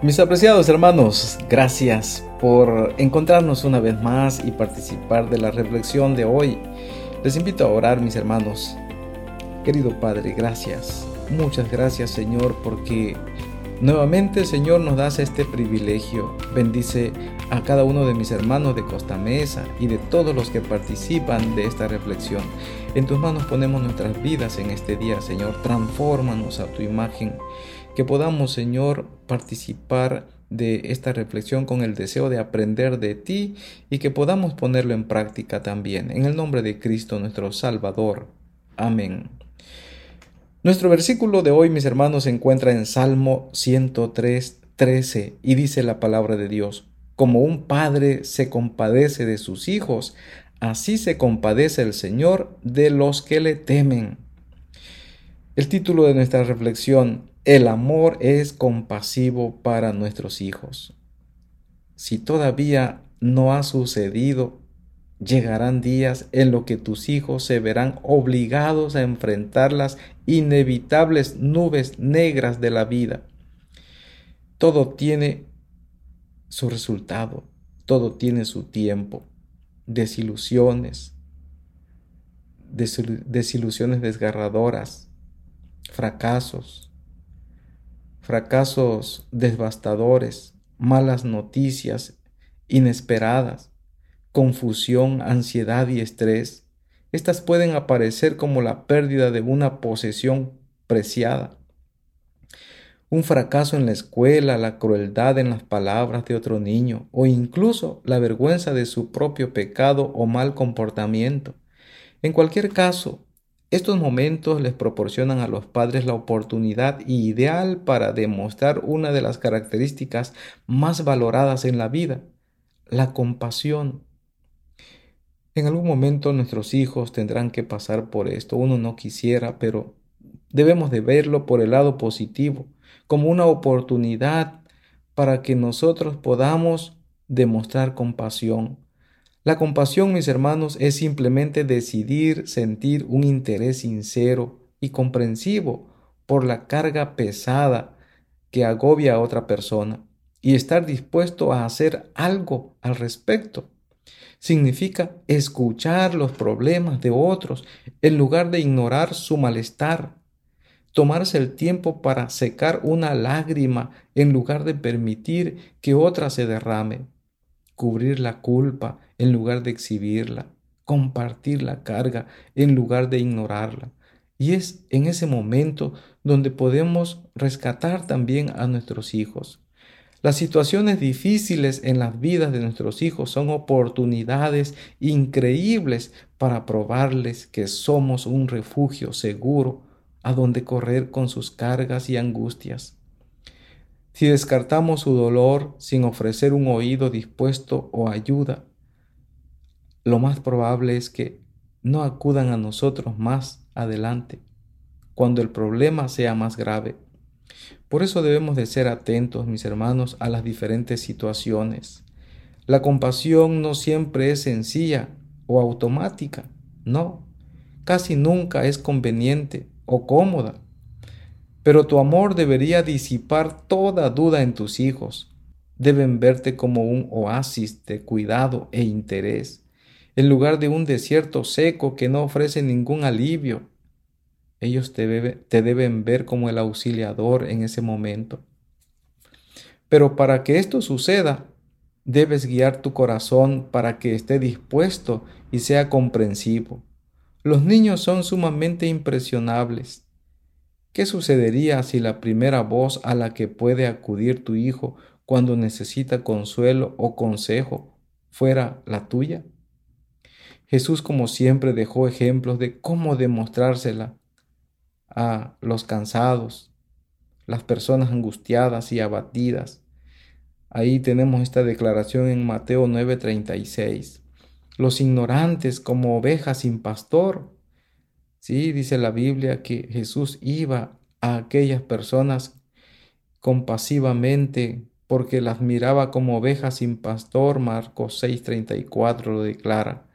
Mis apreciados hermanos, gracias por encontrarnos una vez más y participar de la reflexión de hoy. Les invito a orar, mis hermanos. Querido Padre, gracias. Muchas gracias, Señor, porque nuevamente, Señor, nos das este privilegio. Bendice a cada uno de mis hermanos de Costa Mesa y de todos los que participan de esta reflexión. En tus manos ponemos nuestras vidas en este día, Señor. Transfórmanos a tu imagen que podamos, Señor, participar de esta reflexión con el deseo de aprender de ti y que podamos ponerlo en práctica también. En el nombre de Cristo nuestro Salvador. Amén. Nuestro versículo de hoy, mis hermanos, se encuentra en Salmo 103, 13 y dice la palabra de Dios, como un padre se compadece de sus hijos, así se compadece el Señor de los que le temen. El título de nuestra reflexión, el amor es compasivo para nuestros hijos. Si todavía no ha sucedido, llegarán días en los que tus hijos se verán obligados a enfrentar las inevitables nubes negras de la vida. Todo tiene su resultado, todo tiene su tiempo. Desilusiones, desilusiones desgarradoras, fracasos, fracasos devastadores, malas noticias inesperadas, confusión, ansiedad y estrés. Estas pueden aparecer como la pérdida de una posesión preciada. Un fracaso en la escuela, la crueldad en las palabras de otro niño o incluso la vergüenza de su propio pecado o mal comportamiento. En cualquier caso, estos momentos les proporcionan a los padres la oportunidad ideal para demostrar una de las características más valoradas en la vida, la compasión. En algún momento nuestros hijos tendrán que pasar por esto. Uno no quisiera, pero debemos de verlo por el lado positivo, como una oportunidad para que nosotros podamos demostrar compasión, la compasión, mis hermanos, es simplemente decidir sentir un interés sincero y comprensivo por la carga pesada que agobia a otra persona y estar dispuesto a hacer algo al respecto. Significa escuchar los problemas de otros en lugar de ignorar su malestar. Tomarse el tiempo para secar una lágrima en lugar de permitir que otra se derrame cubrir la culpa en lugar de exhibirla, compartir la carga en lugar de ignorarla. Y es en ese momento donde podemos rescatar también a nuestros hijos. Las situaciones difíciles en las vidas de nuestros hijos son oportunidades increíbles para probarles que somos un refugio seguro a donde correr con sus cargas y angustias. Si descartamos su dolor sin ofrecer un oído dispuesto o ayuda, lo más probable es que no acudan a nosotros más adelante, cuando el problema sea más grave. Por eso debemos de ser atentos, mis hermanos, a las diferentes situaciones. La compasión no siempre es sencilla o automática, no, casi nunca es conveniente o cómoda pero tu amor debería disipar toda duda en tus hijos. Deben verte como un oasis de cuidado e interés, en lugar de un desierto seco que no ofrece ningún alivio. Ellos te, deben ver como el auxiliador en ese momento. Pero para que esto suceda, debes guiar tu corazón para que esté dispuesto y sea comprensivo. Los niños son sumamente impresionables. ¿Qué sucedería si la primera voz a la que puede acudir tu hijo cuando necesita consuelo o consejo fuera la tuya? Jesús como siempre dejó ejemplos de cómo demostrársela a los cansados, las personas angustiadas y abatidas. Ahí tenemos esta declaración en Mateo 9:36. Los ignorantes como ovejas sin pastor Sí, dice la Biblia que Jesús iba a aquellas personas compasivamente porque las miraba como ovejas sin pastor. Marcos 6:34 lo declara.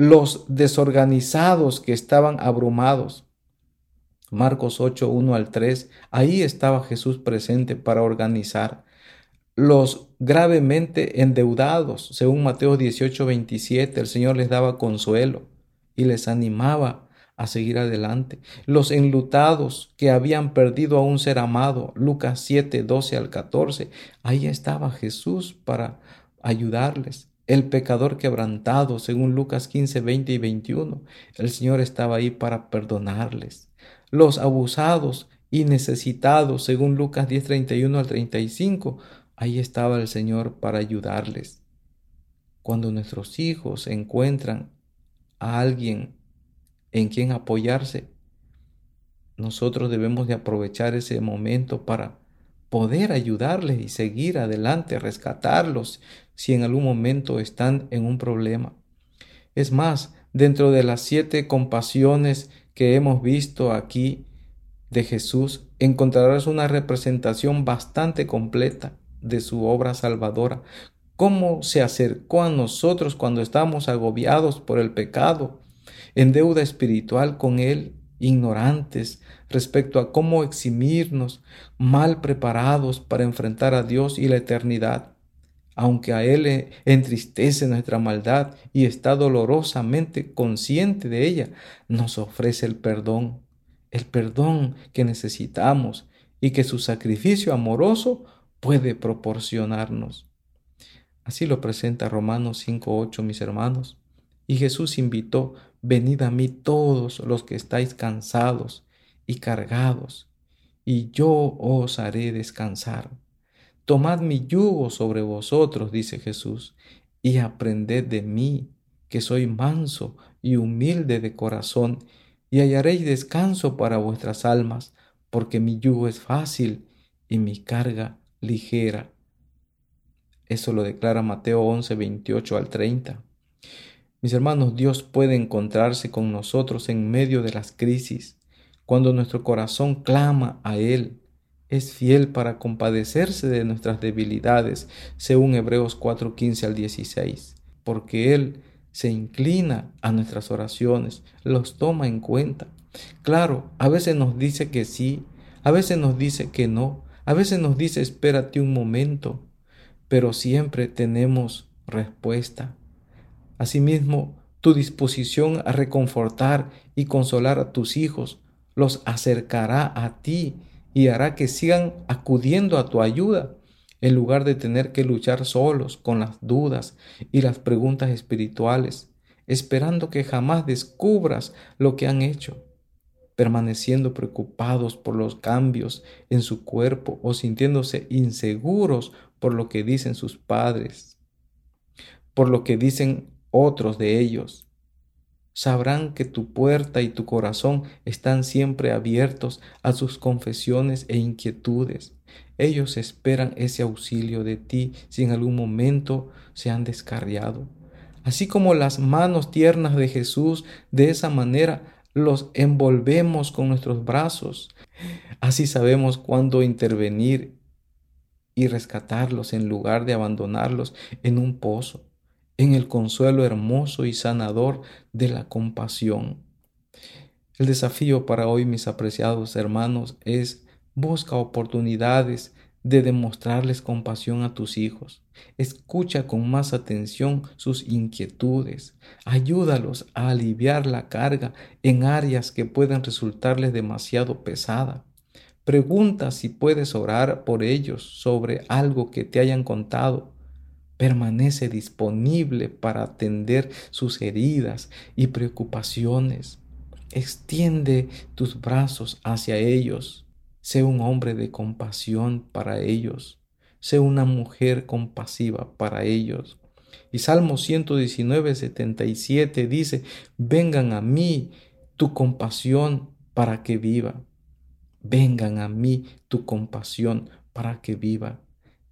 Los desorganizados que estaban abrumados. Marcos 8, 1 al 3, ahí estaba Jesús presente para organizar. los gravemente endeudados, según Mateo 18, 27, el Señor les daba consuelo y les animaba a seguir adelante. Los enlutados que habían perdido a un ser amado, Lucas 7, 12 al 14, ahí estaba Jesús para ayudarles. El pecador quebrantado, según Lucas 15, 20 y 21, el Señor estaba ahí para perdonarles. Los abusados y necesitados, según Lucas 10, 31 al 35, ahí estaba el Señor para ayudarles. Cuando nuestros hijos encuentran a alguien en quien apoyarse, nosotros debemos de aprovechar ese momento para poder ayudarles y seguir adelante, rescatarlos si en algún momento están en un problema. Es más, dentro de las siete compasiones que hemos visto aquí de Jesús, encontrarás una representación bastante completa de su obra salvadora, cómo se acercó a nosotros cuando estamos agobiados por el pecado, en deuda espiritual con Él, ignorantes respecto a cómo eximirnos, mal preparados para enfrentar a Dios y la eternidad. Aunque a Él entristece nuestra maldad y está dolorosamente consciente de ella, nos ofrece el perdón, el perdón que necesitamos y que su sacrificio amoroso puede proporcionarnos. Así lo presenta Romanos 5.8, mis hermanos. Y Jesús invitó, venid a mí todos los que estáis cansados y cargados, y yo os haré descansar. Tomad mi yugo sobre vosotros, dice Jesús, y aprended de mí, que soy manso y humilde de corazón, y hallaréis descanso para vuestras almas, porque mi yugo es fácil y mi carga ligera. Eso lo declara Mateo 11, 28 al 30. Mis hermanos, Dios puede encontrarse con nosotros en medio de las crisis. Cuando nuestro corazón clama a Él, es fiel para compadecerse de nuestras debilidades, según Hebreos 4, 15 al 16, porque Él se inclina a nuestras oraciones, los toma en cuenta. Claro, a veces nos dice que sí, a veces nos dice que no, a veces nos dice espérate un momento, pero siempre tenemos respuesta. Asimismo, tu disposición a reconfortar y consolar a tus hijos los acercará a ti y hará que sigan acudiendo a tu ayuda en lugar de tener que luchar solos con las dudas y las preguntas espirituales, esperando que jamás descubras lo que han hecho permaneciendo preocupados por los cambios en su cuerpo o sintiéndose inseguros por lo que dicen sus padres, por lo que dicen otros de ellos. Sabrán que tu puerta y tu corazón están siempre abiertos a sus confesiones e inquietudes. Ellos esperan ese auxilio de ti si en algún momento se han descarriado. Así como las manos tiernas de Jesús de esa manera los envolvemos con nuestros brazos. Así sabemos cuándo intervenir y rescatarlos en lugar de abandonarlos en un pozo, en el consuelo hermoso y sanador de la compasión. El desafío para hoy, mis apreciados hermanos, es busca oportunidades de demostrarles compasión a tus hijos. Escucha con más atención sus inquietudes. Ayúdalos a aliviar la carga en áreas que puedan resultarles demasiado pesada. Pregunta si puedes orar por ellos sobre algo que te hayan contado. Permanece disponible para atender sus heridas y preocupaciones. Extiende tus brazos hacia ellos Sé un hombre de compasión para ellos. Sé una mujer compasiva para ellos. Y Salmo 119, 77 dice, vengan a mí tu compasión para que viva. Vengan a mí tu compasión para que viva.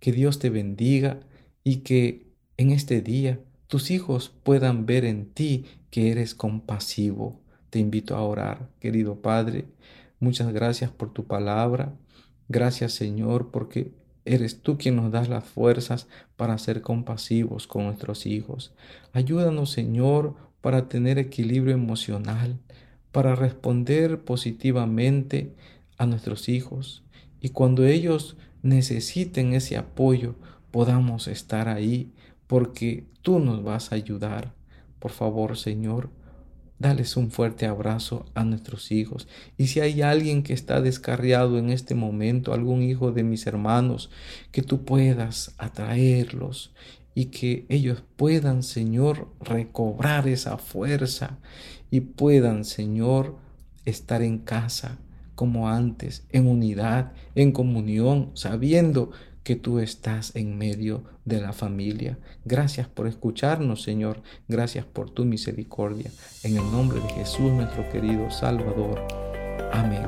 Que Dios te bendiga y que en este día tus hijos puedan ver en ti que eres compasivo. Te invito a orar, querido Padre. Muchas gracias por tu palabra. Gracias Señor porque eres tú quien nos das las fuerzas para ser compasivos con nuestros hijos. Ayúdanos Señor para tener equilibrio emocional, para responder positivamente a nuestros hijos. Y cuando ellos necesiten ese apoyo, podamos estar ahí porque tú nos vas a ayudar. Por favor, Señor, dales un fuerte abrazo a nuestros hijos. Y si hay alguien que está descarriado en este momento, algún hijo de mis hermanos, que tú puedas atraerlos y que ellos puedan, Señor, recobrar esa fuerza y puedan, Señor, estar en casa como antes, en unidad, en comunión, sabiendo que tú estás en medio de la familia. Gracias por escucharnos, Señor. Gracias por tu misericordia. En el nombre de Jesús, nuestro querido Salvador. Amén.